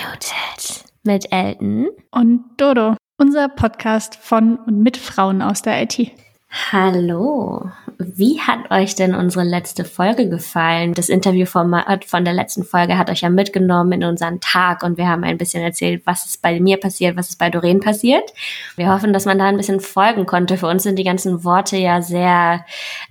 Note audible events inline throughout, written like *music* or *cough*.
Unmuted mit Elton und Dodo, unser Podcast von und mit Frauen aus der IT. Hallo, wie hat euch denn unsere letzte Folge gefallen? Das Interviewformat von der letzten Folge hat euch ja mitgenommen in unseren Tag und wir haben ein bisschen erzählt, was ist bei mir passiert, was ist bei Doreen passiert. Wir hoffen, dass man da ein bisschen folgen konnte. Für uns sind die ganzen Worte ja sehr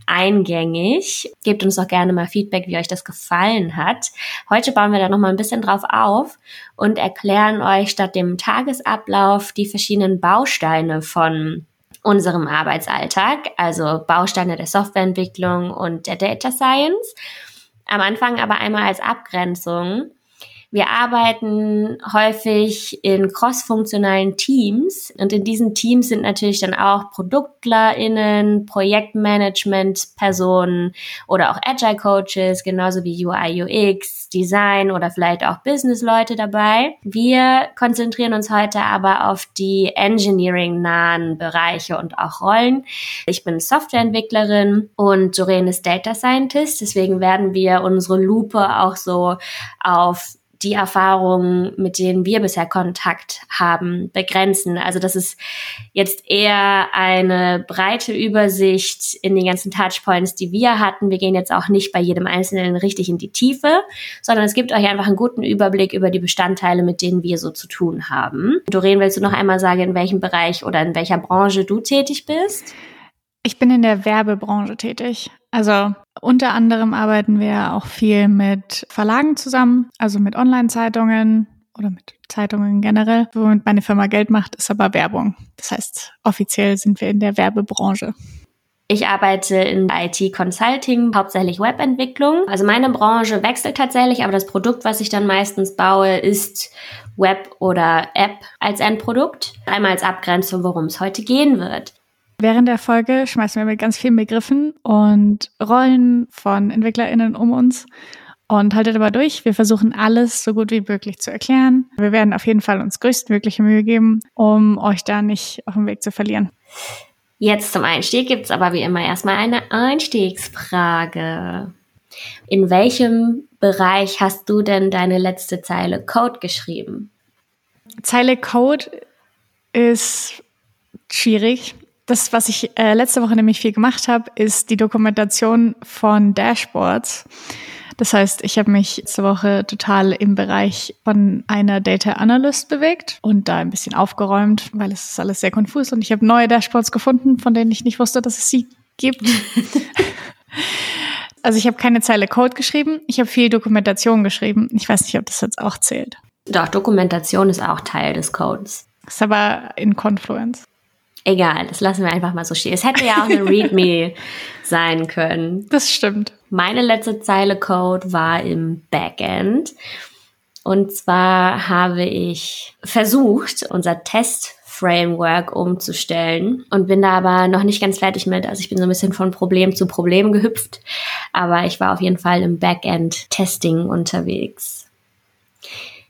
eingängig. Gebt uns doch gerne mal Feedback, wie euch das gefallen hat. Heute bauen wir da noch mal ein bisschen drauf auf und erklären euch statt dem Tagesablauf die verschiedenen Bausteine von unserem Arbeitsalltag, also Bausteine der Softwareentwicklung und der Data Science. Am Anfang aber einmal als Abgrenzung. Wir arbeiten häufig in crossfunktionalen Teams und in diesen Teams sind natürlich dann auch ProduktlerInnen, Projektmanagement-Personen oder auch Agile Coaches, genauso wie UI, UX, Design oder vielleicht auch Business-Leute dabei. Wir konzentrieren uns heute aber auf die Engineering-nahen Bereiche und auch Rollen. Ich bin Softwareentwicklerin und Doreen ist Data Scientist, deswegen werden wir unsere Lupe auch so auf die Erfahrungen, mit denen wir bisher Kontakt haben, begrenzen. Also das ist jetzt eher eine breite Übersicht in den ganzen Touchpoints, die wir hatten. Wir gehen jetzt auch nicht bei jedem Einzelnen richtig in die Tiefe, sondern es gibt euch einfach einen guten Überblick über die Bestandteile, mit denen wir so zu tun haben. Doreen, willst du noch einmal sagen, in welchem Bereich oder in welcher Branche du tätig bist? Ich bin in der Werbebranche tätig. Also unter anderem arbeiten wir auch viel mit Verlagen zusammen, also mit Online-Zeitungen oder mit Zeitungen generell. Womit meine Firma Geld macht, ist aber Werbung. Das heißt, offiziell sind wir in der Werbebranche. Ich arbeite in IT Consulting, hauptsächlich Webentwicklung. Also meine Branche wechselt tatsächlich, aber das Produkt, was ich dann meistens baue, ist Web oder App als Endprodukt. Einmal als Abgrenzung, worum es heute gehen wird. Während der Folge schmeißen wir mit ganz vielen Begriffen und Rollen von EntwicklerInnen um uns. Und haltet aber durch. Wir versuchen alles so gut wie möglich zu erklären. Wir werden auf jeden Fall uns größtmögliche Mühe geben, um euch da nicht auf dem Weg zu verlieren. Jetzt zum Einstieg gibt's aber wie immer erstmal eine Einstiegsfrage. In welchem Bereich hast du denn deine letzte Zeile Code geschrieben? Zeile Code ist schwierig das, was ich äh, letzte Woche nämlich viel gemacht habe, ist die Dokumentation von Dashboards. Das heißt, ich habe mich letzte Woche total im Bereich von einer Data Analyst bewegt und da ein bisschen aufgeräumt, weil es ist alles sehr konfus und ich habe neue Dashboards gefunden, von denen ich nicht wusste, dass es sie gibt. *laughs* also ich habe keine Zeile Code geschrieben, ich habe viel Dokumentation geschrieben. Ich weiß nicht, ob das jetzt auch zählt. Doch, Dokumentation ist auch Teil des Codes. Ist aber in Confluence. Egal, das lassen wir einfach mal so stehen. Es hätte ja auch eine *laughs* README sein können. Das stimmt. Meine letzte Zeile Code war im Backend. Und zwar habe ich versucht, unser Test-Framework umzustellen und bin da aber noch nicht ganz fertig mit. Also ich bin so ein bisschen von Problem zu Problem gehüpft. Aber ich war auf jeden Fall im Backend-Testing unterwegs.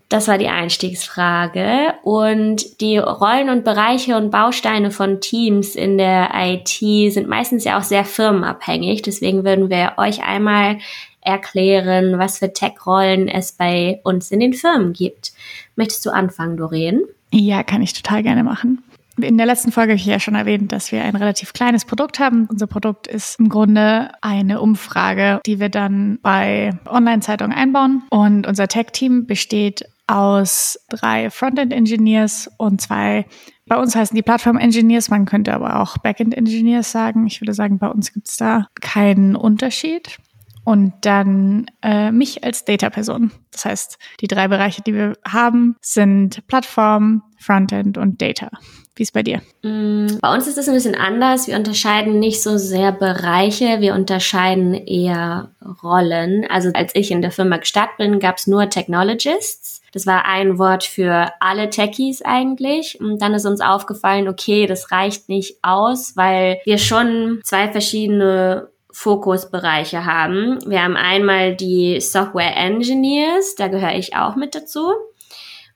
Das war die Einstiegsfrage. Und die Rollen und Bereiche und Bausteine von Teams in der IT sind meistens ja auch sehr firmenabhängig. Deswegen würden wir euch einmal erklären, was für Tech-Rollen es bei uns in den Firmen gibt. Möchtest du anfangen, Doreen? Ja, kann ich total gerne machen. In der letzten Folge habe ich ja schon erwähnt, dass wir ein relativ kleines Produkt haben. Unser Produkt ist im Grunde eine Umfrage, die wir dann bei Online-Zeitungen einbauen. Und unser Tech-Team besteht aus drei Frontend-Engineers und zwei, bei uns heißen die Plattform-Engineers, man könnte aber auch Backend-Engineers sagen. Ich würde sagen, bei uns gibt es da keinen Unterschied. Und dann äh, mich als Data-Person. Das heißt, die drei Bereiche, die wir haben, sind Plattform, Frontend und Data. Wie ist bei dir? Mm, bei uns ist es ein bisschen anders. Wir unterscheiden nicht so sehr Bereiche, wir unterscheiden eher Rollen. Also als ich in der Firma gestartet bin, gab es nur Technologists. Das war ein Wort für alle Techies eigentlich. Und dann ist uns aufgefallen, okay, das reicht nicht aus, weil wir schon zwei verschiedene Fokusbereiche haben. Wir haben einmal die Software Engineers, da gehöre ich auch mit dazu.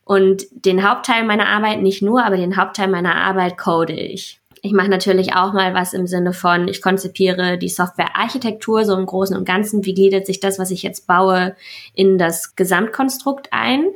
Und den Hauptteil meiner Arbeit, nicht nur, aber den Hauptteil meiner Arbeit code ich. Ich mache natürlich auch mal was im Sinne von, ich konzipiere die Softwarearchitektur so im Großen und Ganzen. Wie gliedert sich das, was ich jetzt baue, in das Gesamtkonstrukt ein?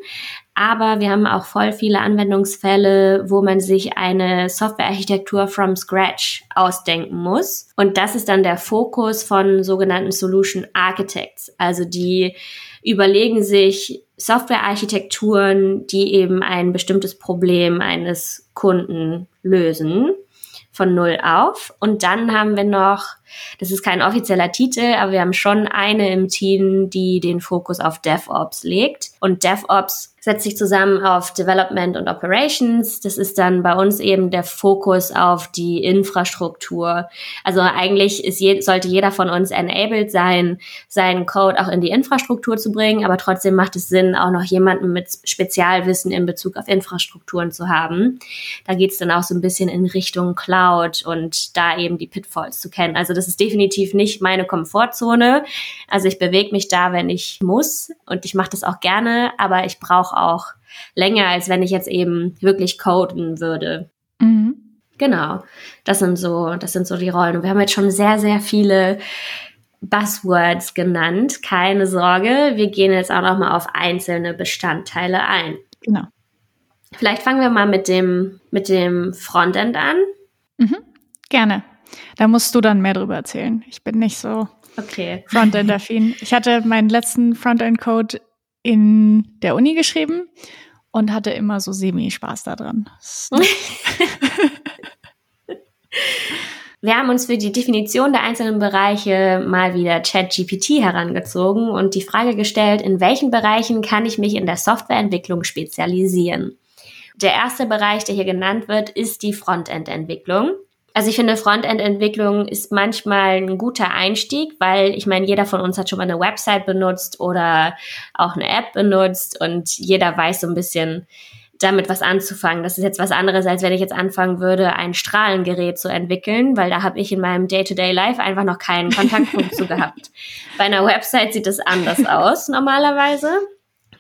Aber wir haben auch voll viele Anwendungsfälle, wo man sich eine Softwarearchitektur from scratch ausdenken muss. Und das ist dann der Fokus von sogenannten Solution Architects. Also die überlegen sich Softwarearchitekturen, die eben ein bestimmtes Problem eines Kunden lösen von null auf. Und dann haben wir noch, das ist kein offizieller Titel, aber wir haben schon eine im Team, die den Fokus auf DevOps legt. Und DevOps setzt sich zusammen auf Development und Operations. Das ist dann bei uns eben der Fokus auf die Infrastruktur. Also eigentlich ist je, sollte jeder von uns enabled sein, seinen Code auch in die Infrastruktur zu bringen, aber trotzdem macht es Sinn, auch noch jemanden mit Spezialwissen in Bezug auf Infrastrukturen zu haben. Da geht es dann auch so ein bisschen in Richtung Cloud und da eben die Pitfalls zu kennen. Also das ist definitiv nicht meine Komfortzone. Also ich bewege mich da, wenn ich muss und ich mache das auch gerne, aber ich brauche auch länger, als wenn ich jetzt eben wirklich coden würde. Mhm. Genau. Das sind so, das sind so die Rollen. Und wir haben jetzt schon sehr, sehr viele Buzzwords genannt. Keine Sorge. Wir gehen jetzt auch noch mal auf einzelne Bestandteile ein. Genau. Vielleicht fangen wir mal mit dem, mit dem Frontend an. Mhm. Gerne. Da musst du dann mehr drüber erzählen. Ich bin nicht so okay. Frontend-affin. Ich hatte meinen letzten Frontend-Code in der Uni geschrieben und hatte immer so semi-Spaß daran. Wir haben uns für die Definition der einzelnen Bereiche mal wieder ChatGPT herangezogen und die Frage gestellt, in welchen Bereichen kann ich mich in der Softwareentwicklung spezialisieren? Der erste Bereich, der hier genannt wird, ist die Frontend-Entwicklung. Also ich finde, Frontend-Entwicklung ist manchmal ein guter Einstieg, weil ich meine, jeder von uns hat schon mal eine Website benutzt oder auch eine App benutzt und jeder weiß so ein bisschen damit was anzufangen. Das ist jetzt was anderes, als wenn ich jetzt anfangen würde, ein Strahlengerät zu entwickeln, weil da habe ich in meinem Day-to-Day-Life einfach noch keinen Kontaktpunkt zu gehabt. *laughs* Bei einer Website sieht es anders aus normalerweise.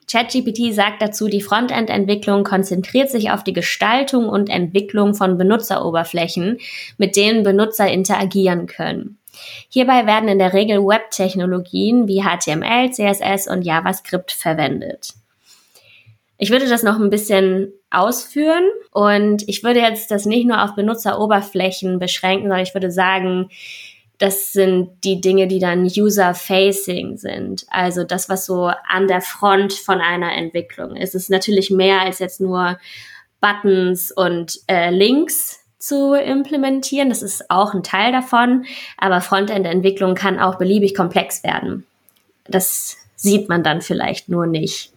ChatGPT sagt dazu, die Frontend-Entwicklung konzentriert sich auf die Gestaltung und Entwicklung von Benutzeroberflächen, mit denen Benutzer interagieren können. Hierbei werden in der Regel Web-Technologien wie HTML, CSS und JavaScript verwendet. Ich würde das noch ein bisschen ausführen und ich würde jetzt das nicht nur auf Benutzeroberflächen beschränken, sondern ich würde sagen, das sind die Dinge, die dann user-facing sind. Also das, was so an der Front von einer Entwicklung ist. Es ist natürlich mehr als jetzt nur Buttons und äh, Links zu implementieren. Das ist auch ein Teil davon. Aber Frontend-Entwicklung kann auch beliebig komplex werden. Das sieht man dann vielleicht nur nicht.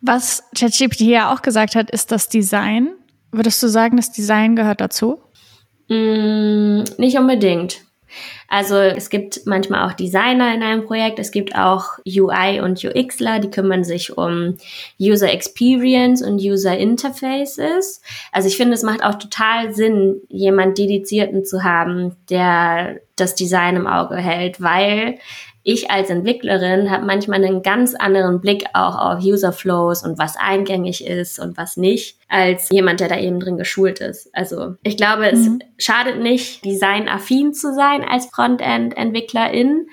Was ChatGPT ja auch gesagt hat, ist das Design. Würdest du sagen, das Design gehört dazu? Mm, nicht unbedingt. Also es gibt manchmal auch Designer in einem Projekt, es gibt auch UI und UXler, die kümmern sich um User Experience und User Interfaces. Also ich finde, es macht auch total Sinn, jemand Dedizierten zu haben, der das Design im Auge hält, weil ich als Entwicklerin habe manchmal einen ganz anderen Blick auch auf User Flows und was eingängig ist und was nicht, als jemand, der da eben drin geschult ist. Also ich glaube, es mhm. schadet nicht, designaffin zu sein als Frontend-Entwicklerin.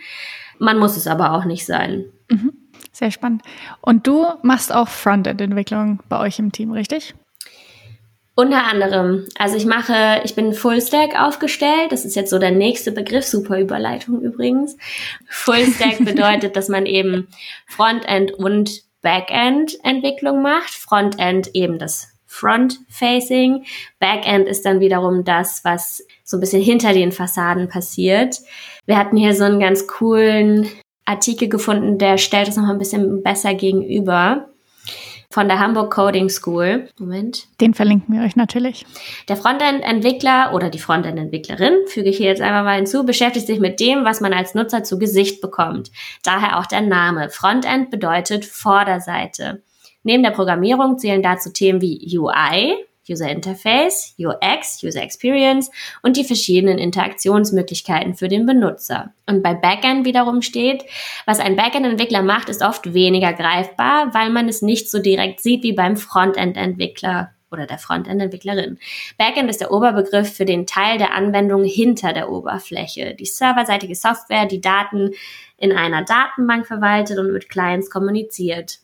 Man muss es aber auch nicht sein. Mhm. Sehr spannend. Und du machst auch Frontend-Entwicklung bei euch im Team, richtig? Unter anderem, also ich mache, ich bin Fullstack aufgestellt. Das ist jetzt so der nächste Begriff, super Überleitung übrigens. Fullstack *laughs* bedeutet, dass man eben Frontend und Backend Entwicklung macht. Frontend eben das Front-Facing. Backend ist dann wiederum das, was so ein bisschen hinter den Fassaden passiert. Wir hatten hier so einen ganz coolen Artikel gefunden, der stellt es noch ein bisschen besser gegenüber von der Hamburg Coding School. Moment. Den verlinken wir euch natürlich. Der Frontend-Entwickler oder die Frontend-Entwicklerin, füge ich hier jetzt einfach mal hinzu, beschäftigt sich mit dem, was man als Nutzer zu Gesicht bekommt. Daher auch der Name. Frontend bedeutet Vorderseite. Neben der Programmierung zählen dazu Themen wie UI, User Interface, UX, User Experience und die verschiedenen Interaktionsmöglichkeiten für den Benutzer. Und bei Backend wiederum steht, was ein Backend-Entwickler macht, ist oft weniger greifbar, weil man es nicht so direkt sieht wie beim Frontend-Entwickler. oder der Frontend-Entwicklerin. Backend ist der Oberbegriff für den Teil der Anwendung hinter der Oberfläche. Die serverseitige Software, die Daten in einer Datenbank verwaltet und mit Clients kommuniziert.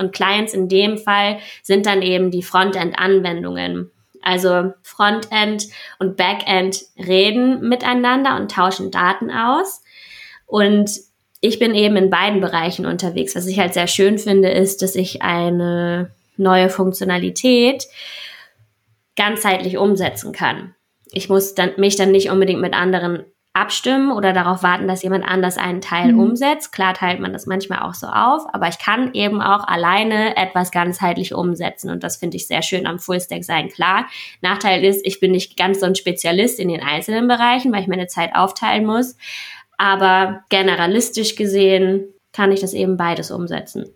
Und Clients in dem Fall sind dann eben die Frontend-Anwendungen. Also Frontend und Backend reden miteinander und tauschen Daten aus. Und ich bin eben in beiden Bereichen unterwegs. Was ich halt sehr schön finde, ist, dass ich eine neue Funktionalität ganzheitlich umsetzen kann. Ich muss dann, mich dann nicht unbedingt mit anderen abstimmen oder darauf warten, dass jemand anders einen Teil mhm. umsetzt. Klar teilt man das manchmal auch so auf, aber ich kann eben auch alleine etwas ganzheitlich umsetzen und das finde ich sehr schön am Fullstack sein. Klar, Nachteil ist, ich bin nicht ganz so ein Spezialist in den einzelnen Bereichen, weil ich meine Zeit aufteilen muss, aber generalistisch gesehen kann ich das eben beides umsetzen.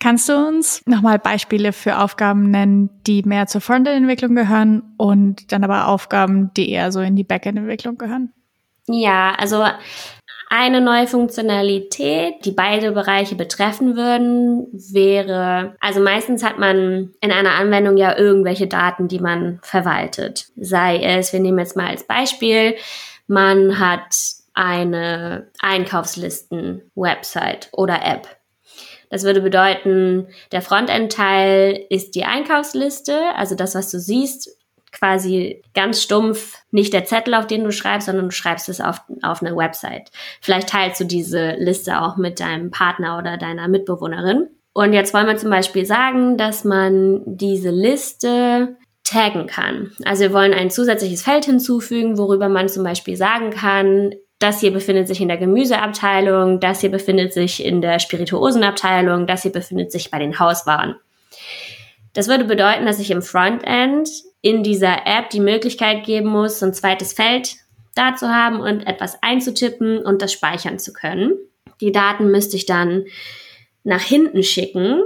Kannst du uns nochmal Beispiele für Aufgaben nennen, die mehr zur Frontend-Entwicklung gehören und dann aber Aufgaben, die eher so in die Backend-Entwicklung gehören? Ja, also eine neue Funktionalität, die beide Bereiche betreffen würden, wäre, also meistens hat man in einer Anwendung ja irgendwelche Daten, die man verwaltet. Sei es, wir nehmen jetzt mal als Beispiel, man hat eine Einkaufslisten-Website oder App. Das würde bedeuten, der Frontend-Teil ist die Einkaufsliste, also das, was du siehst, quasi ganz stumpf nicht der Zettel, auf den du schreibst, sondern du schreibst es auf, auf eine Website. Vielleicht teilst du diese Liste auch mit deinem Partner oder deiner Mitbewohnerin. Und jetzt wollen wir zum Beispiel sagen, dass man diese Liste taggen kann. Also wir wollen ein zusätzliches Feld hinzufügen, worüber man zum Beispiel sagen kann, das hier befindet sich in der Gemüseabteilung, das hier befindet sich in der Spirituosenabteilung, das hier befindet sich bei den Hauswaren. Das würde bedeuten, dass ich im Frontend in dieser App die Möglichkeit geben muss, so ein zweites Feld da zu haben und etwas einzutippen und das speichern zu können. Die Daten müsste ich dann nach hinten schicken,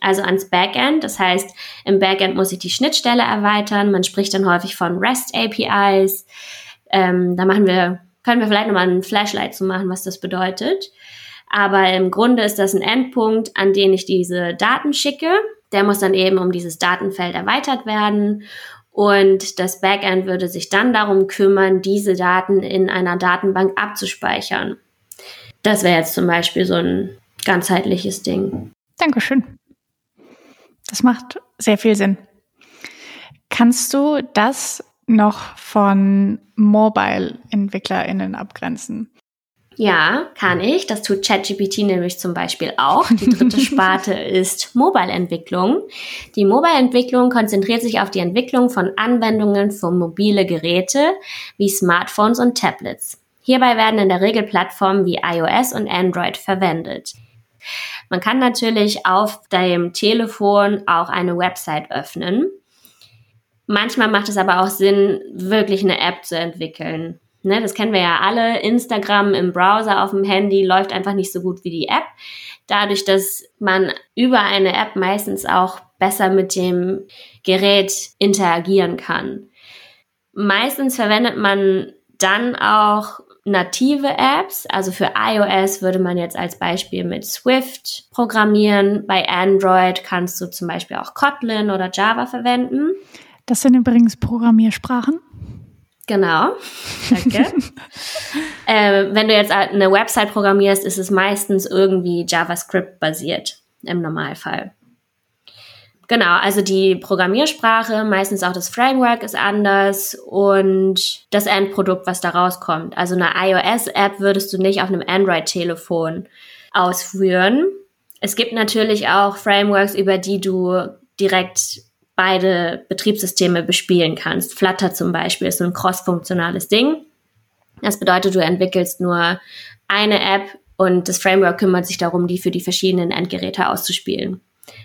also ans Backend. Das heißt, im Backend muss ich die Schnittstelle erweitern. Man spricht dann häufig von REST APIs. Ähm, da machen wir, können wir vielleicht nochmal ein Flashlight zu machen, was das bedeutet. Aber im Grunde ist das ein Endpunkt, an den ich diese Daten schicke. Der muss dann eben um dieses Datenfeld erweitert werden. Und das Backend würde sich dann darum kümmern, diese Daten in einer Datenbank abzuspeichern. Das wäre jetzt zum Beispiel so ein ganzheitliches Ding. Dankeschön. Das macht sehr viel Sinn. Kannst du das noch von Mobile-EntwicklerInnen abgrenzen? Ja, kann ich. Das tut ChatGPT nämlich zum Beispiel auch. Die dritte *laughs* Sparte ist Mobile-Entwicklung. Die Mobile-Entwicklung konzentriert sich auf die Entwicklung von Anwendungen für mobile Geräte wie Smartphones und Tablets. Hierbei werden in der Regel Plattformen wie iOS und Android verwendet. Man kann natürlich auf dem Telefon auch eine Website öffnen. Manchmal macht es aber auch Sinn, wirklich eine App zu entwickeln. Ne, das kennen wir ja alle. Instagram im Browser auf dem Handy läuft einfach nicht so gut wie die App. Dadurch, dass man über eine App meistens auch besser mit dem Gerät interagieren kann. Meistens verwendet man dann auch native Apps. Also für iOS würde man jetzt als Beispiel mit Swift programmieren. Bei Android kannst du zum Beispiel auch Kotlin oder Java verwenden. Das sind übrigens Programmiersprachen. Genau, danke. *laughs* äh, wenn du jetzt eine Website programmierst, ist es meistens irgendwie JavaScript basiert im Normalfall. Genau, also die Programmiersprache, meistens auch das Framework ist anders und das Endprodukt, was da rauskommt. Also eine iOS-App würdest du nicht auf einem Android-Telefon ausführen. Es gibt natürlich auch Frameworks, über die du direkt beide Betriebssysteme bespielen kannst. Flutter zum Beispiel ist so ein cross-funktionales Ding. Das bedeutet, du entwickelst nur eine App und das Framework kümmert sich darum, die für die verschiedenen Endgeräte auszuspielen.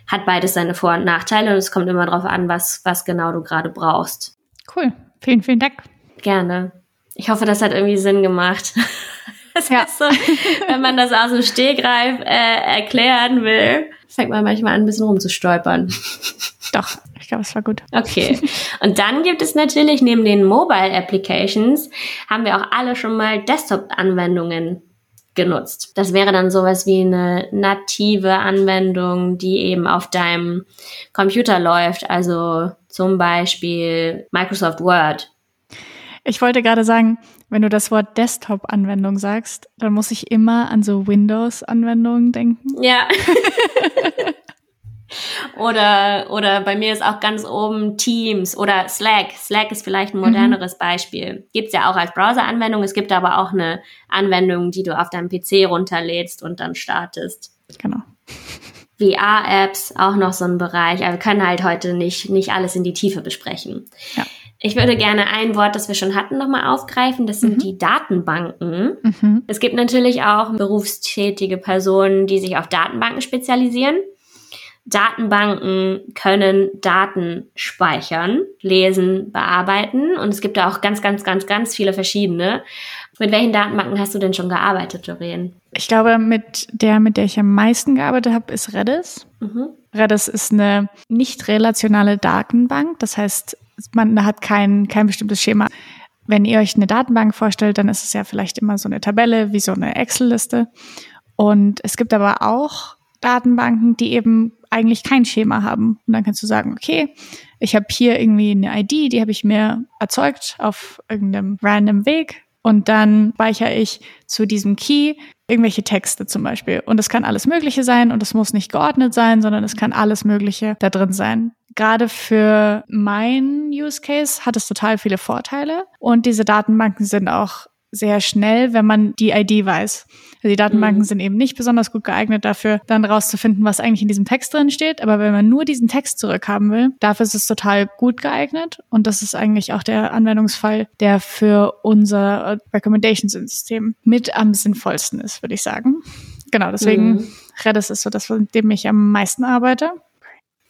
Hat beides seine Vor- und Nachteile und es kommt immer darauf an, was, was genau du gerade brauchst. Cool. Vielen, vielen Dank. Gerne. Ich hoffe, das hat irgendwie Sinn gemacht. *laughs* Das ja. heißt so, wenn man das aus dem Stegreif äh, erklären will, fängt man manchmal an, ein bisschen rumzustolpern. Doch, ich glaube, es war gut. Okay. *laughs* Und dann gibt es natürlich neben den Mobile Applications, haben wir auch alle schon mal Desktop-Anwendungen genutzt. Das wäre dann sowas wie eine native Anwendung, die eben auf deinem Computer läuft, also zum Beispiel Microsoft Word. Ich wollte gerade sagen, wenn du das Wort Desktop-Anwendung sagst, dann muss ich immer an so Windows-Anwendungen denken. Ja. *laughs* oder, oder bei mir ist auch ganz oben Teams oder Slack. Slack ist vielleicht ein moderneres mhm. Beispiel. Gibt's ja auch als Browser-Anwendung. Es gibt aber auch eine Anwendung, die du auf deinem PC runterlädst und dann startest. Genau. VR-Apps, auch noch so ein Bereich. Aber wir können halt heute nicht, nicht alles in die Tiefe besprechen. Ja. Ich würde gerne ein Wort, das wir schon hatten, nochmal aufgreifen. Das sind mhm. die Datenbanken. Mhm. Es gibt natürlich auch berufstätige Personen, die sich auf Datenbanken spezialisieren. Datenbanken können Daten speichern, lesen, bearbeiten und es gibt da auch ganz, ganz, ganz, ganz viele verschiedene. Mit welchen Datenbanken hast du denn schon gearbeitet, Doreen? Ich glaube, mit der, mit der ich am meisten gearbeitet habe, ist Redis. Mhm. Redis ist eine nicht relationale Datenbank. Das heißt, man hat kein, kein bestimmtes Schema. Wenn ihr euch eine Datenbank vorstellt, dann ist es ja vielleicht immer so eine Tabelle wie so eine Excel-Liste. Und es gibt aber auch Datenbanken, die eben eigentlich kein Schema haben. Und dann kannst du sagen, okay, ich habe hier irgendwie eine ID, die habe ich mir erzeugt auf irgendeinem random Weg. Und dann speichere ich zu diesem Key irgendwelche Texte zum Beispiel. Und es kann alles Mögliche sein und es muss nicht geordnet sein, sondern es kann alles Mögliche da drin sein. Gerade für mein Use Case hat es total viele Vorteile und diese Datenbanken sind auch sehr schnell, wenn man die ID weiß. Also die Datenbanken mhm. sind eben nicht besonders gut geeignet dafür, dann rauszufinden, was eigentlich in diesem Text drin steht. Aber wenn man nur diesen Text zurückhaben will, dafür ist es total gut geeignet. Und das ist eigentlich auch der Anwendungsfall, der für unser Recommendations-System mit am sinnvollsten ist, würde ich sagen. Genau, deswegen mhm. Redis ist so das, mit dem ich am meisten arbeite.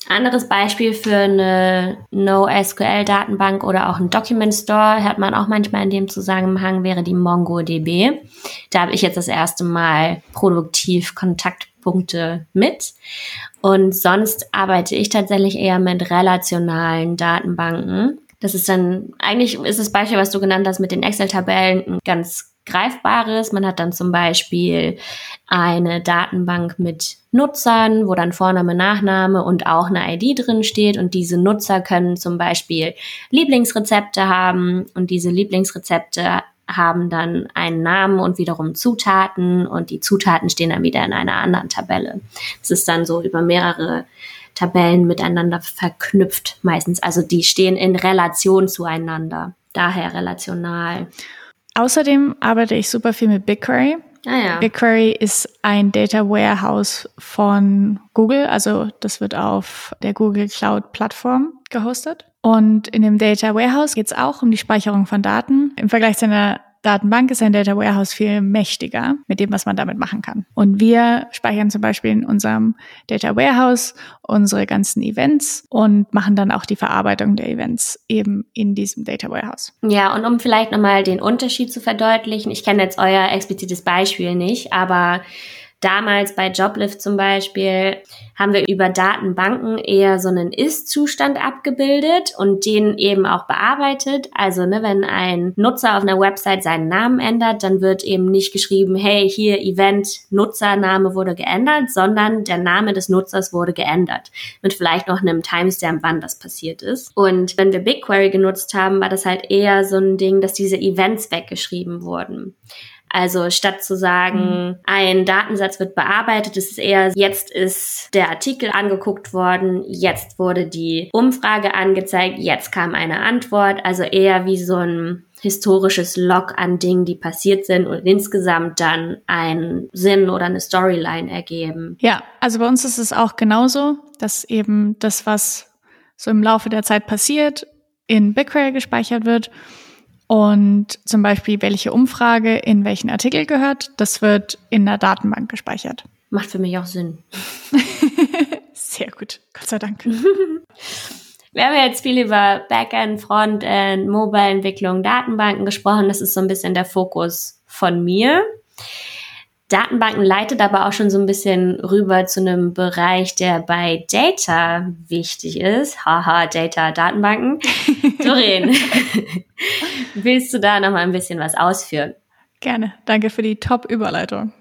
Anderes Beispiel für eine NoSQL-Datenbank oder auch ein Document Store hört man auch manchmal in dem Zusammenhang wäre die MongoDB. Da habe ich jetzt das erste Mal produktiv Kontaktpunkte mit. Und sonst arbeite ich tatsächlich eher mit relationalen Datenbanken. Das ist dann, eigentlich ist das Beispiel, was du genannt hast mit den Excel-Tabellen, ein ganz Greifbares. Man hat dann zum Beispiel eine Datenbank mit Nutzern, wo dann Vorname, Nachname und auch eine ID drin steht. Und diese Nutzer können zum Beispiel Lieblingsrezepte haben und diese Lieblingsrezepte haben dann einen Namen und wiederum Zutaten und die Zutaten stehen dann wieder in einer anderen Tabelle. Es ist dann so über mehrere Tabellen miteinander verknüpft meistens. Also die stehen in Relation zueinander, daher relational. Außerdem arbeite ich super viel mit BigQuery. Ah, ja. BigQuery ist ein Data Warehouse von Google, also das wird auf der Google Cloud Plattform gehostet. Und in dem Data Warehouse geht es auch um die Speicherung von Daten. Im Vergleich zu einer Datenbank ist ein Data Warehouse viel mächtiger mit dem, was man damit machen kann. Und wir speichern zum Beispiel in unserem Data Warehouse unsere ganzen Events und machen dann auch die Verarbeitung der Events eben in diesem Data Warehouse. Ja, und um vielleicht nochmal den Unterschied zu verdeutlichen, ich kenne jetzt euer explizites Beispiel nicht, aber Damals bei Joblift zum Beispiel haben wir über Datenbanken eher so einen Ist-Zustand abgebildet und den eben auch bearbeitet. Also ne, wenn ein Nutzer auf einer Website seinen Namen ändert, dann wird eben nicht geschrieben, hey, hier Event, Nutzername wurde geändert, sondern der Name des Nutzers wurde geändert. Mit vielleicht noch einem Timestamp, wann das passiert ist. Und wenn wir BigQuery genutzt haben, war das halt eher so ein Ding, dass diese Events weggeschrieben wurden. Also statt zu sagen, mhm. ein Datensatz wird bearbeitet, ist es eher, jetzt ist der Artikel angeguckt worden, jetzt wurde die Umfrage angezeigt, jetzt kam eine Antwort. Also eher wie so ein historisches Log an Dingen, die passiert sind und insgesamt dann einen Sinn oder eine Storyline ergeben. Ja, also bei uns ist es auch genauso, dass eben das, was so im Laufe der Zeit passiert, in BigQuery gespeichert wird und zum Beispiel, welche Umfrage in welchen Artikel gehört, das wird in der Datenbank gespeichert. Macht für mich auch Sinn. *laughs* Sehr gut, Gott sei Dank. *laughs* Wir haben jetzt viel über Backend, Frontend, Mobile-Entwicklung, Datenbanken gesprochen. Das ist so ein bisschen der Fokus von mir. Datenbanken leitet aber auch schon so ein bisschen rüber zu einem Bereich, der bei Data wichtig ist. Haha, Data, Datenbanken. *laughs* Doreen, *laughs* willst du da noch mal ein bisschen was ausführen? Gerne. Danke für die Top-Überleitung.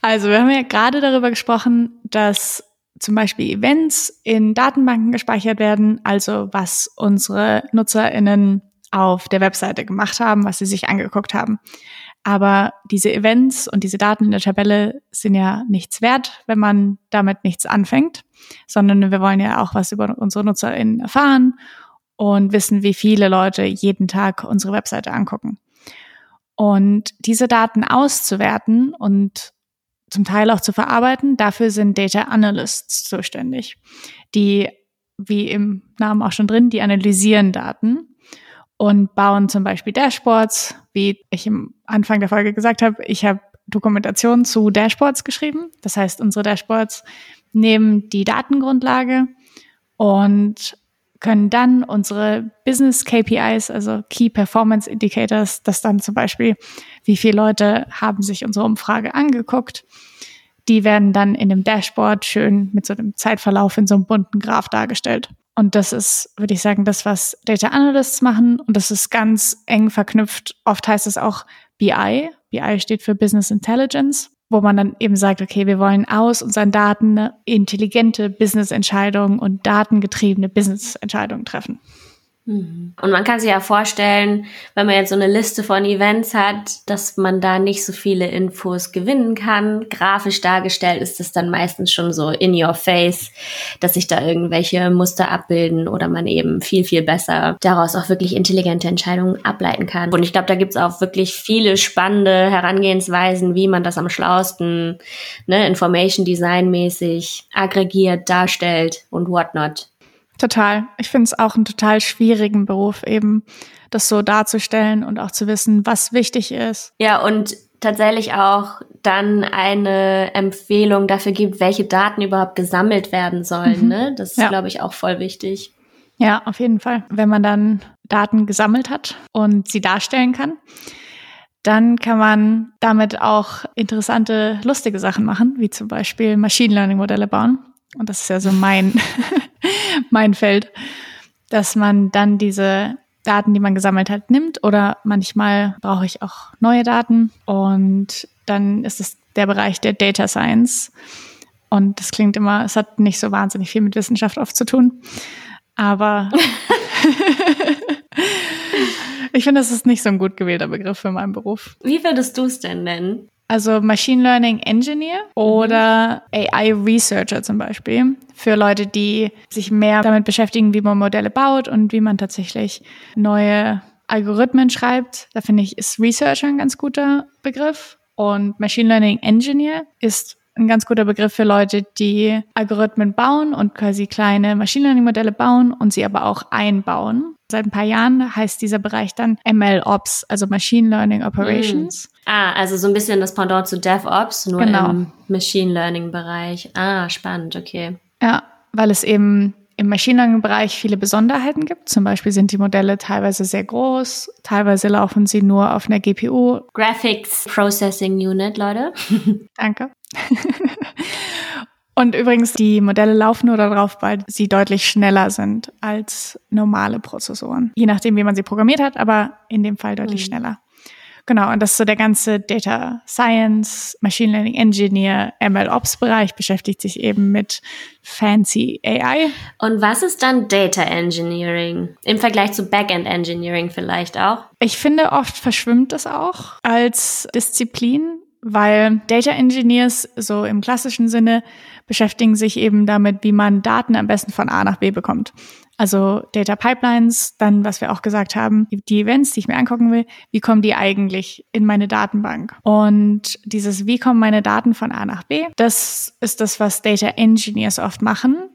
Also wir haben ja gerade darüber gesprochen, dass zum Beispiel Events in Datenbanken gespeichert werden, also was unsere NutzerInnen auf der Webseite gemacht haben, was sie sich angeguckt haben. Aber diese Events und diese Daten in der Tabelle sind ja nichts wert, wenn man damit nichts anfängt, sondern wir wollen ja auch was über unsere NutzerInnen erfahren und wissen, wie viele Leute jeden Tag unsere Webseite angucken. Und diese Daten auszuwerten und zum Teil auch zu verarbeiten, dafür sind Data Analysts zuständig, die, wie im Namen auch schon drin, die analysieren Daten und bauen zum Beispiel Dashboards, wie ich im Anfang der Folge gesagt habe, ich habe Dokumentation zu Dashboards geschrieben. Das heißt, unsere Dashboards nehmen die Datengrundlage und können dann unsere Business KPIs, also Key Performance Indicators, das dann zum Beispiel, wie viele Leute haben sich unsere Umfrage angeguckt, die werden dann in dem Dashboard schön mit so einem Zeitverlauf in so einem bunten Graph dargestellt. Und das ist, würde ich sagen, das, was Data Analysts machen. Und das ist ganz eng verknüpft. Oft heißt es auch BI. BI steht für Business Intelligence, wo man dann eben sagt, okay, wir wollen aus unseren Daten intelligente Business-Entscheidungen und datengetriebene Business-Entscheidungen treffen. Mhm. Und man kann sich ja vorstellen, wenn man jetzt so eine Liste von Events hat, dass man da nicht so viele Infos gewinnen kann. Grafisch dargestellt ist es dann meistens schon so in your face, dass sich da irgendwelche Muster abbilden oder man eben viel, viel besser daraus auch wirklich intelligente Entscheidungen ableiten kann. Und ich glaube, da gibt es auch wirklich viele spannende Herangehensweisen, wie man das am schlausten, ne, Information Design mäßig aggregiert, darstellt und whatnot. Total. Ich finde es auch einen total schwierigen Beruf, eben das so darzustellen und auch zu wissen, was wichtig ist. Ja, und tatsächlich auch dann eine Empfehlung dafür gibt, welche Daten überhaupt gesammelt werden sollen. Mhm. Ne? Das ist, ja. glaube ich, auch voll wichtig. Ja, auf jeden Fall. Wenn man dann Daten gesammelt hat und sie darstellen kann, dann kann man damit auch interessante, lustige Sachen machen, wie zum Beispiel Machine Learning Modelle bauen. Und das ist ja so mein *laughs* *laughs* mein Feld, dass man dann diese Daten, die man gesammelt hat, nimmt oder manchmal brauche ich auch neue Daten und dann ist es der Bereich der Data Science. Und das klingt immer, es hat nicht so wahnsinnig viel mit Wissenschaft oft zu tun. Aber *laughs* *laughs* ich finde, das ist nicht so ein gut gewählter Begriff für meinen Beruf. Wie würdest du es denn nennen? Also Machine Learning Engineer oder AI Researcher zum Beispiel. Für Leute, die sich mehr damit beschäftigen, wie man Modelle baut und wie man tatsächlich neue Algorithmen schreibt. Da finde ich, ist Researcher ein ganz guter Begriff. Und Machine Learning Engineer ist ein ganz guter Begriff für Leute, die Algorithmen bauen und quasi kleine Machine Learning Modelle bauen und sie aber auch einbauen. Seit ein paar Jahren heißt dieser Bereich dann ML Ops, also Machine Learning Operations. Mm. Ah, also so ein bisschen das Pendant zu DevOps, nur genau. im Machine Learning Bereich. Ah, spannend, okay. Ja, weil es eben im Machine Learning-Bereich viele Besonderheiten gibt. Zum Beispiel sind die Modelle teilweise sehr groß, teilweise laufen sie nur auf einer GPU. Graphics Processing Unit, Leute. *laughs* Danke. *laughs* Und übrigens, die Modelle laufen nur darauf, weil sie deutlich schneller sind als normale Prozessoren. Je nachdem, wie man sie programmiert hat, aber in dem Fall deutlich mhm. schneller. Genau, und das ist so der ganze Data Science, Machine Learning Engineer, ML Ops Bereich beschäftigt sich eben mit fancy AI. Und was ist dann Data Engineering im Vergleich zu Backend Engineering vielleicht auch? Ich finde, oft verschwimmt das auch als Disziplin, weil Data Engineers so im klassischen Sinne beschäftigen sich eben damit, wie man Daten am besten von A nach B bekommt. Also Data Pipelines, dann, was wir auch gesagt haben, die Events, die ich mir angucken will, wie kommen die eigentlich in meine Datenbank? Und dieses, wie kommen meine Daten von A nach B, das ist das, was Data Engineers oft machen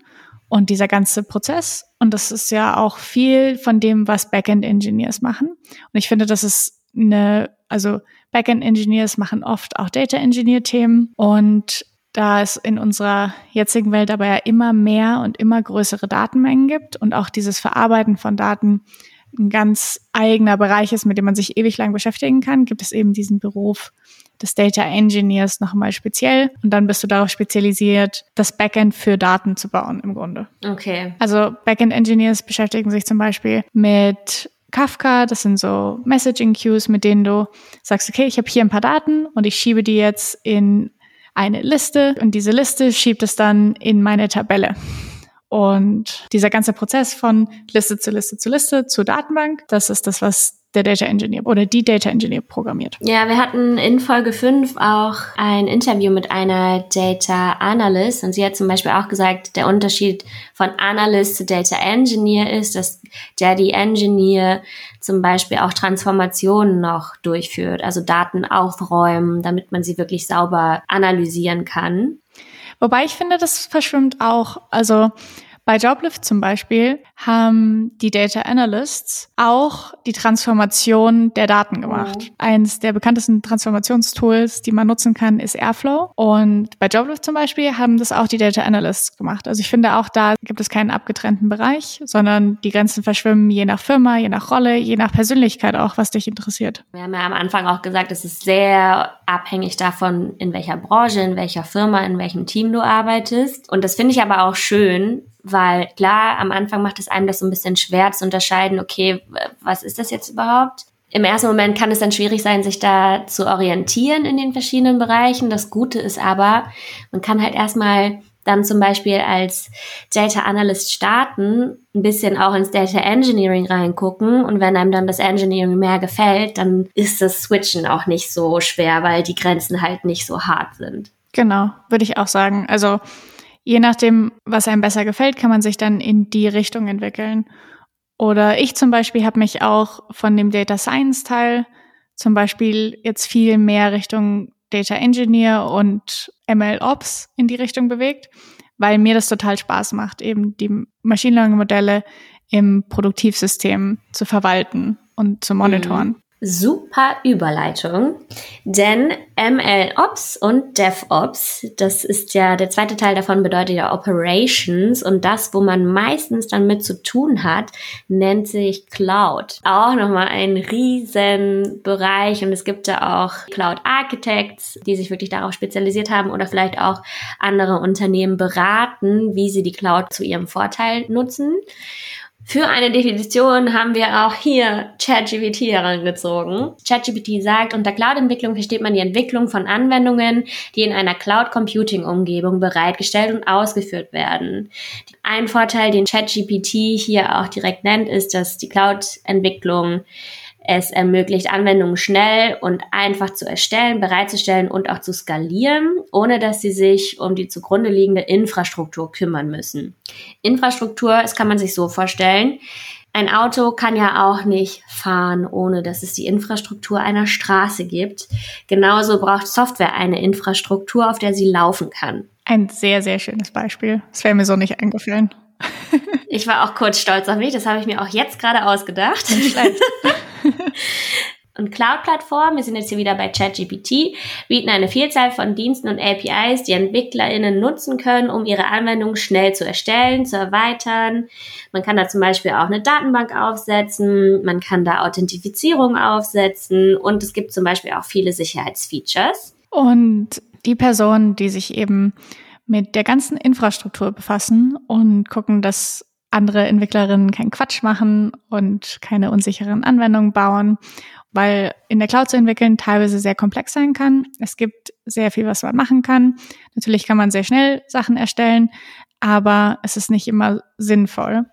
und dieser ganze Prozess. Und das ist ja auch viel von dem, was Backend Engineers machen. Und ich finde, das ist eine, also Backend Engineers machen oft auch Data Engineer Themen und da es in unserer jetzigen Welt aber ja immer mehr und immer größere Datenmengen gibt und auch dieses Verarbeiten von Daten ein ganz eigener Bereich ist, mit dem man sich ewig lang beschäftigen kann, gibt es eben diesen Beruf des Data Engineers nochmal speziell und dann bist du darauf spezialisiert, das Backend für Daten zu bauen im Grunde. Okay. Also Backend Engineers beschäftigen sich zum Beispiel mit Kafka, das sind so Messaging Queues, mit denen du sagst, okay, ich habe hier ein paar Daten und ich schiebe die jetzt in eine Liste und diese Liste schiebt es dann in meine Tabelle. Und dieser ganze Prozess von Liste zu Liste zu Liste zur Datenbank, das ist das, was der Data Engineer oder die Data Engineer programmiert. Ja, wir hatten in Folge 5 auch ein Interview mit einer Data Analyst und sie hat zum Beispiel auch gesagt, der Unterschied von Analyst zu Data Engineer ist, dass der die Engineer zum Beispiel auch Transformationen noch durchführt, also Daten aufräumen, damit man sie wirklich sauber analysieren kann. Wobei ich finde, das verschwimmt auch. Also bei Joblift zum Beispiel haben die Data Analysts auch die Transformation der Daten gemacht. Mhm. Eins der bekanntesten Transformationstools, die man nutzen kann, ist Airflow. Und bei Joblift zum Beispiel haben das auch die Data Analysts gemacht. Also ich finde auch da gibt es keinen abgetrennten Bereich, sondern die Grenzen verschwimmen je nach Firma, je nach Rolle, je nach Persönlichkeit auch, was dich interessiert. Wir haben ja am Anfang auch gesagt, es ist sehr abhängig davon, in welcher Branche, in welcher Firma, in welchem Team du arbeitest. Und das finde ich aber auch schön, weil klar, am Anfang macht es einem das so ein bisschen schwer zu unterscheiden, okay, was ist das jetzt überhaupt? Im ersten Moment kann es dann schwierig sein, sich da zu orientieren in den verschiedenen Bereichen. Das Gute ist aber, man kann halt erstmal dann zum Beispiel als Data Analyst starten, ein bisschen auch ins Data Engineering reingucken und wenn einem dann das Engineering mehr gefällt, dann ist das Switchen auch nicht so schwer, weil die Grenzen halt nicht so hart sind. Genau, würde ich auch sagen. Also je nachdem, was einem besser gefällt, kann man sich dann in die Richtung entwickeln. Oder ich zum Beispiel habe mich auch von dem Data Science Teil zum Beispiel jetzt viel mehr Richtung Data Engineer und ML Ops in die Richtung bewegt, weil mir das total Spaß macht, eben die Machine Learning Modelle im Produktivsystem zu verwalten und zu monitoren. Mhm. Super Überleitung, denn MLOps und DevOps, das ist ja der zweite Teil davon bedeutet ja Operations und das, wo man meistens dann mit zu tun hat, nennt sich Cloud. Auch nochmal ein riesen Bereich und es gibt da auch Cloud Architects, die sich wirklich darauf spezialisiert haben oder vielleicht auch andere Unternehmen beraten, wie sie die Cloud zu ihrem Vorteil nutzen. Für eine Definition haben wir auch hier ChatGPT herangezogen. ChatGPT sagt, unter Cloud-Entwicklung versteht man die Entwicklung von Anwendungen, die in einer Cloud-Computing-Umgebung bereitgestellt und ausgeführt werden. Ein Vorteil, den ChatGPT hier auch direkt nennt, ist, dass die Cloud-Entwicklung es ermöglicht, Anwendungen schnell und einfach zu erstellen, bereitzustellen und auch zu skalieren, ohne dass sie sich um die zugrunde liegende Infrastruktur kümmern müssen. Infrastruktur, das kann man sich so vorstellen. Ein Auto kann ja auch nicht fahren, ohne dass es die Infrastruktur einer Straße gibt. Genauso braucht Software eine Infrastruktur, auf der sie laufen kann. Ein sehr, sehr schönes Beispiel. Das wäre mir so nicht eingefallen. Ich war auch kurz stolz auf mich. Das habe ich mir auch jetzt gerade ausgedacht. *laughs* Und Cloud-Plattformen, wir sind jetzt hier wieder bei ChatGPT, bieten eine Vielzahl von Diensten und APIs, die EntwicklerInnen nutzen können, um ihre Anwendungen schnell zu erstellen, zu erweitern. Man kann da zum Beispiel auch eine Datenbank aufsetzen, man kann da Authentifizierung aufsetzen und es gibt zum Beispiel auch viele Sicherheitsfeatures. Und die Personen, die sich eben mit der ganzen Infrastruktur befassen und gucken, dass andere Entwicklerinnen keinen Quatsch machen und keine unsicheren Anwendungen bauen, weil in der Cloud zu entwickeln teilweise sehr komplex sein kann. Es gibt sehr viel, was man machen kann. Natürlich kann man sehr schnell Sachen erstellen, aber es ist nicht immer sinnvoll.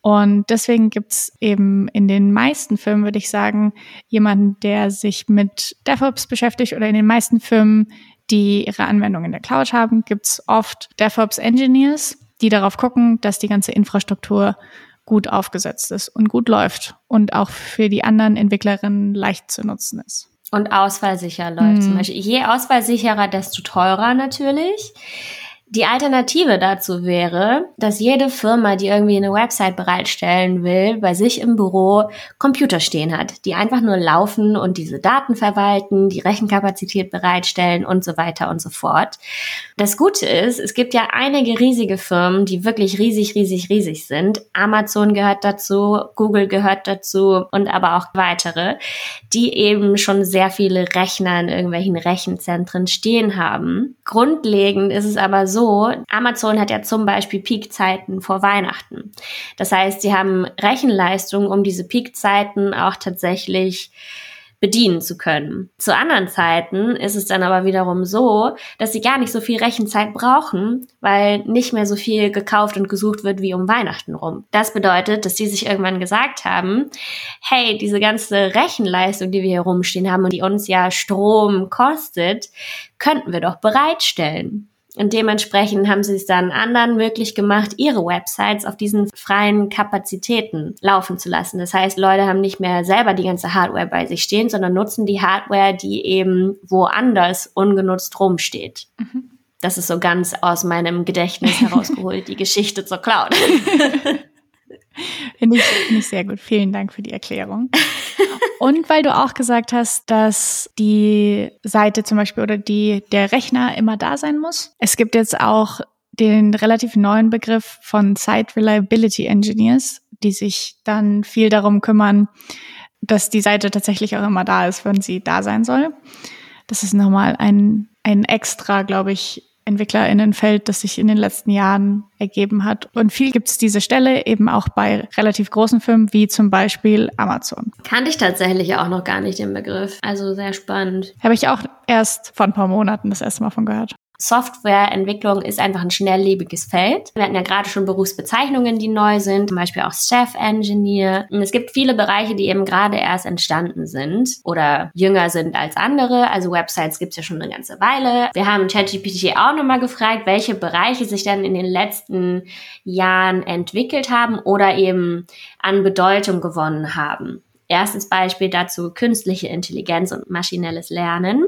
Und deswegen gibt's eben in den meisten Firmen, würde ich sagen, jemanden, der sich mit DevOps beschäftigt oder in den meisten Firmen, die ihre Anwendungen in der Cloud haben, gibt's oft DevOps Engineers, die darauf gucken, dass die ganze Infrastruktur gut aufgesetzt ist und gut läuft und auch für die anderen Entwicklerinnen leicht zu nutzen ist. Und ausfallsicher läuft mm. zum Beispiel. Je ausfallsicherer, desto teurer natürlich. Die Alternative dazu wäre, dass jede Firma, die irgendwie eine Website bereitstellen will, bei sich im Büro Computer stehen hat, die einfach nur laufen und diese Daten verwalten, die Rechenkapazität bereitstellen und so weiter und so fort. Das Gute ist, es gibt ja einige riesige Firmen, die wirklich riesig, riesig, riesig sind. Amazon gehört dazu, Google gehört dazu und aber auch weitere, die eben schon sehr viele Rechner in irgendwelchen Rechenzentren stehen haben. Grundlegend ist es aber so, Amazon hat ja zum Beispiel Peakzeiten vor Weihnachten. Das heißt, sie haben Rechenleistung, um diese Peakzeiten auch tatsächlich bedienen zu können. Zu anderen Zeiten ist es dann aber wiederum so, dass sie gar nicht so viel Rechenzeit brauchen, weil nicht mehr so viel gekauft und gesucht wird wie um Weihnachten rum. Das bedeutet, dass sie sich irgendwann gesagt haben, hey, diese ganze Rechenleistung, die wir hier rumstehen haben und die uns ja Strom kostet, könnten wir doch bereitstellen. Und dementsprechend haben sie es dann anderen möglich gemacht, ihre Websites auf diesen freien Kapazitäten laufen zu lassen. Das heißt, Leute haben nicht mehr selber die ganze Hardware bei sich stehen, sondern nutzen die Hardware, die eben woanders ungenutzt rumsteht. Mhm. Das ist so ganz aus meinem Gedächtnis herausgeholt, die *laughs* Geschichte zur Cloud. *laughs* Finde ich, find ich sehr gut. Vielen Dank für die Erklärung. Und weil du auch gesagt hast, dass die Seite zum Beispiel oder die, der Rechner immer da sein muss. Es gibt jetzt auch den relativ neuen Begriff von Site Reliability Engineers, die sich dann viel darum kümmern, dass die Seite tatsächlich auch immer da ist, wenn sie da sein soll. Das ist nochmal ein, ein extra, glaube ich, EntwicklerInnenfeld, das sich in den letzten Jahren ergeben hat. Und viel gibt es diese Stelle eben auch bei relativ großen Firmen wie zum Beispiel Amazon. Kannte ich tatsächlich auch noch gar nicht den Begriff. Also sehr spannend. Habe ich auch erst vor ein paar Monaten das erste Mal von gehört. Softwareentwicklung ist einfach ein schnelllebiges Feld. Wir hatten ja gerade schon Berufsbezeichnungen, die neu sind, zum Beispiel auch Staff Engineer. Und es gibt viele Bereiche, die eben gerade erst entstanden sind oder jünger sind als andere. Also Websites gibt es ja schon eine ganze Weile. Wir haben ChatGPT auch nochmal gefragt, welche Bereiche sich dann in den letzten Jahren entwickelt haben oder eben an Bedeutung gewonnen haben. Erstes Beispiel dazu künstliche Intelligenz und maschinelles Lernen.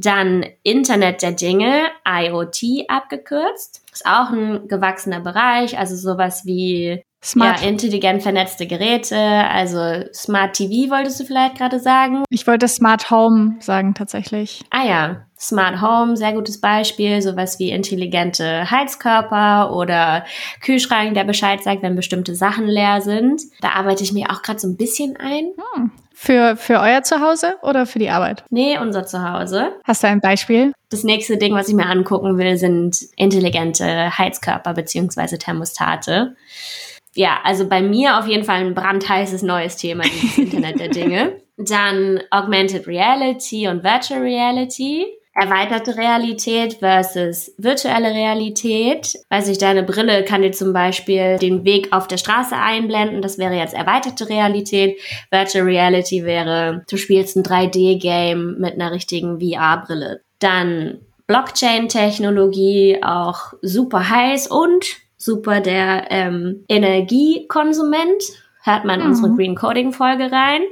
Dann Internet der Dinge, IoT abgekürzt. Ist auch ein gewachsener Bereich, also sowas wie Smart. Ja, intelligent vernetzte Geräte, also Smart TV wolltest du vielleicht gerade sagen? Ich wollte Smart Home sagen tatsächlich. Ah ja, Smart Home, sehr gutes Beispiel, sowas wie intelligente Heizkörper oder Kühlschrank, der Bescheid sagt, wenn bestimmte Sachen leer sind. Da arbeite ich mir auch gerade so ein bisschen ein. Hm. Für, für euer Zuhause oder für die Arbeit? Nee, unser Zuhause. Hast du ein Beispiel? Das nächste Ding, was ich mir angucken will, sind intelligente Heizkörper beziehungsweise Thermostate. Ja, also bei mir auf jeden Fall ein brandheißes neues Thema, dieses *laughs* Internet der Dinge. Dann Augmented Reality und Virtual Reality erweiterte Realität versus virtuelle Realität. Weiß ich, deine Brille kann dir zum Beispiel den Weg auf der Straße einblenden. Das wäre jetzt erweiterte Realität. Virtual Reality wäre, du spielst ein 3D-Game mit einer richtigen VR-Brille. Dann Blockchain-Technologie, auch super heiß und super der ähm, Energiekonsument. Hört man in mhm. unsere Green Coding Folge rein.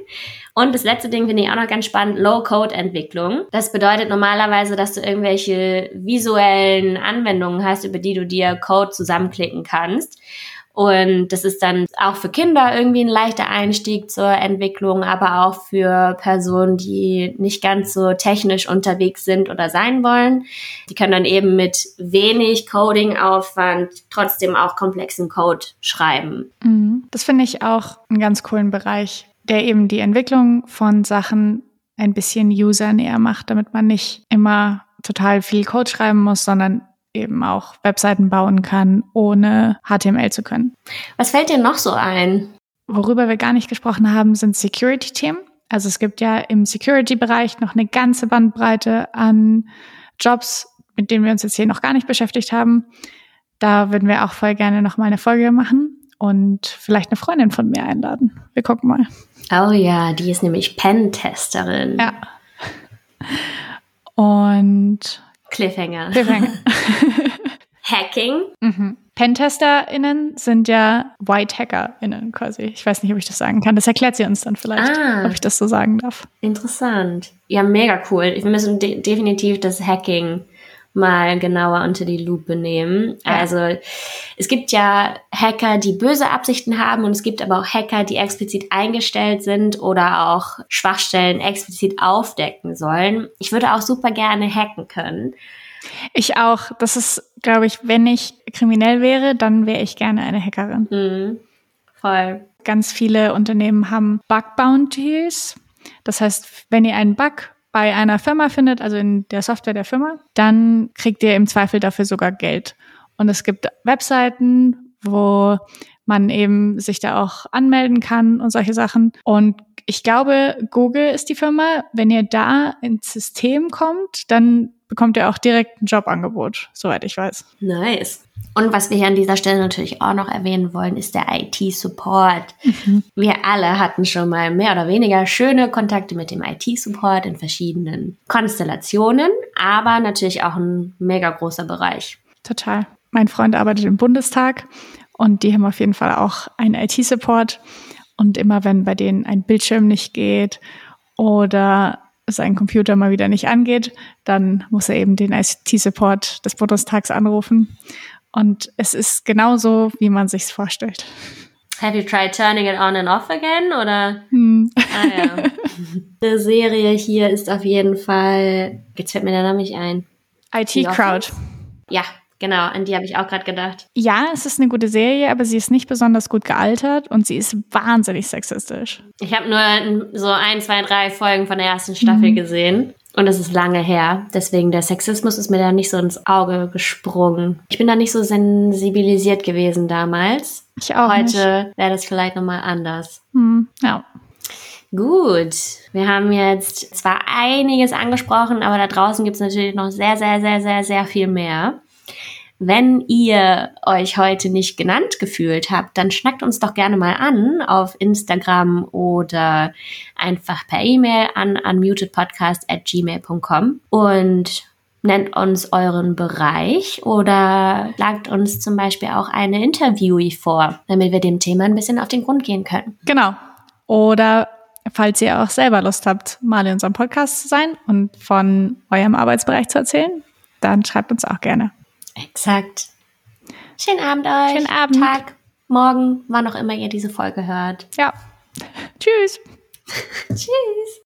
Und das letzte Ding finde ich auch noch ganz spannend, Low-Code-Entwicklung. Das bedeutet normalerweise, dass du irgendwelche visuellen Anwendungen hast, über die du dir Code zusammenklicken kannst. Und das ist dann auch für Kinder irgendwie ein leichter Einstieg zur Entwicklung, aber auch für Personen, die nicht ganz so technisch unterwegs sind oder sein wollen. Die können dann eben mit wenig Coding-Aufwand trotzdem auch komplexen Code schreiben. Mhm. Das finde ich auch einen ganz coolen Bereich der eben die Entwicklung von Sachen ein bisschen usernäher macht, damit man nicht immer total viel Code schreiben muss, sondern eben auch Webseiten bauen kann, ohne HTML zu können. Was fällt dir noch so ein? Worüber wir gar nicht gesprochen haben, sind Security-Themen. Also es gibt ja im Security-Bereich noch eine ganze Bandbreite an Jobs, mit denen wir uns jetzt hier noch gar nicht beschäftigt haben. Da würden wir auch voll gerne noch mal eine Folge machen und vielleicht eine Freundin von mir einladen. Wir gucken mal. Oh ja, die ist nämlich Pen-Testerin. Ja. Und Cliffhanger. Cliffhanger. *laughs* Hacking. Mhm. PentesterInnen sind ja White HackerInnen quasi. Ich weiß nicht, ob ich das sagen kann. Das erklärt sie uns dann vielleicht, ah, ob ich das so sagen darf. Interessant. Ja, mega cool. Wir müssen de definitiv das Hacking mal genauer unter die Lupe nehmen. Ja. Also es gibt ja Hacker, die böse Absichten haben und es gibt aber auch Hacker, die explizit eingestellt sind oder auch Schwachstellen explizit aufdecken sollen. Ich würde auch super gerne hacken können. Ich auch. Das ist, glaube ich, wenn ich kriminell wäre, dann wäre ich gerne eine Hackerin. Mhm. Voll. Ganz viele Unternehmen haben Bug Bounties. Das heißt, wenn ihr einen Bug bei einer Firma findet, also in der Software der Firma, dann kriegt ihr im Zweifel dafür sogar Geld. Und es gibt Webseiten, wo man eben sich da auch anmelden kann und solche Sachen. Und ich glaube, Google ist die Firma. Wenn ihr da ins System kommt, dann bekommt ihr auch direkt ein Jobangebot, soweit ich weiß. Nice. Und was wir hier an dieser Stelle natürlich auch noch erwähnen wollen, ist der IT-Support. Mhm. Wir alle hatten schon mal mehr oder weniger schöne Kontakte mit dem IT-Support in verschiedenen Konstellationen, aber natürlich auch ein mega großer Bereich. Total. Mein Freund arbeitet im Bundestag und die haben auf jeden Fall auch einen IT-Support. Und immer wenn bei denen ein Bildschirm nicht geht oder sein Computer mal wieder nicht angeht, dann muss er eben den IT-Support des Bundestags anrufen. Und es ist genauso, wie man sich's vorstellt. Have you tried turning it on and off again? Oder? Hm. Ah, ja. *laughs* Die Serie hier ist auf jeden Fall, jetzt fällt mir der Name nicht ein. IT Crowd. Ja, Genau, an die habe ich auch gerade gedacht. Ja, es ist eine gute Serie, aber sie ist nicht besonders gut gealtert und sie ist wahnsinnig sexistisch. Ich habe nur so ein, zwei, drei Folgen von der ersten Staffel mhm. gesehen. Und es ist lange her. Deswegen der Sexismus ist mir da nicht so ins Auge gesprungen. Ich bin da nicht so sensibilisiert gewesen damals. Ich auch. Heute wäre das vielleicht nochmal anders. Hm, ja. Gut, wir haben jetzt zwar einiges angesprochen, aber da draußen gibt es natürlich noch sehr, sehr, sehr, sehr, sehr viel mehr. Wenn ihr euch heute nicht genannt gefühlt habt, dann schnackt uns doch gerne mal an auf Instagram oder einfach per E-Mail an unmutedpodcast at gmail.com und nennt uns euren Bereich oder schlagt uns zum Beispiel auch eine Interviewee vor, damit wir dem Thema ein bisschen auf den Grund gehen können. Genau. Oder falls ihr auch selber Lust habt, mal in unserem Podcast zu sein und von eurem Arbeitsbereich zu erzählen, dann schreibt uns auch gerne. Exakt. Schönen Abend euch. Schönen Abend. Tag, morgen, wann auch immer ihr diese Folge hört. Ja. Tschüss. *laughs* Tschüss.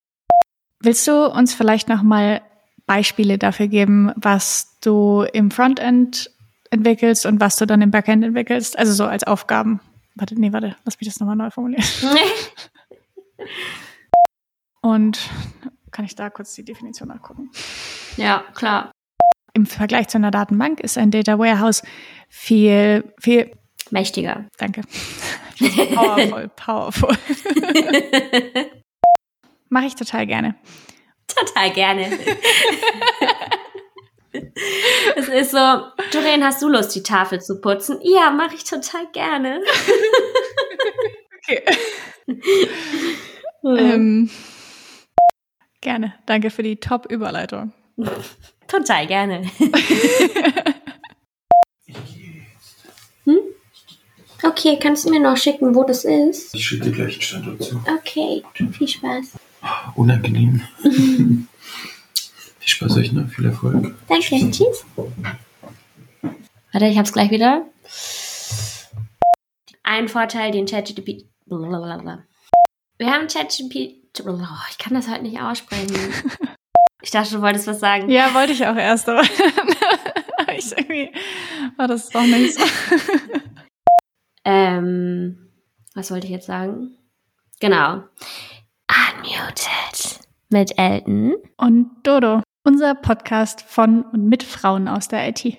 Willst du uns vielleicht noch mal Beispiele dafür geben, was du im Frontend entwickelst und was du dann im Backend entwickelst? Also so als Aufgaben. Warte, nee, warte, lass mich das nochmal neu formulieren. *laughs* und kann ich da kurz die Definition nachgucken? Ja, klar im Vergleich zu einer Datenbank ist ein Data Warehouse viel, viel mächtiger. Danke. *laughs* Powerful, powerful. *laughs* Mache ich total gerne. Total gerne. es ist so, Doreen, hast du Lust, die Tafel zu putzen? Ja, mache ich total gerne. okay. *laughs* ähm, gerne. Danke für die Top-Überleitung. Total gerne. hm? Okay, kannst du mir noch schicken, wo das ist? Ich schicke dir gleich einen Standort zu. Okay, viel Spaß. Unangenehm. *laughs* viel Spaß euch, ne? Viel Erfolg. Danke, tschüss. Warte, ich hab's gleich wieder. Ein Vorteil, den ChatGPT. Wir haben ChatGPT. Ich kann das heute nicht aussprechen. *laughs* Ich dachte, du wolltest was sagen. Ja, wollte ich auch erst, aber *laughs* ich irgendwie war das doch nicht so. ähm, was wollte ich jetzt sagen? Genau. Unmuted mit Elton und Dodo. Unser Podcast von und mit Frauen aus der IT.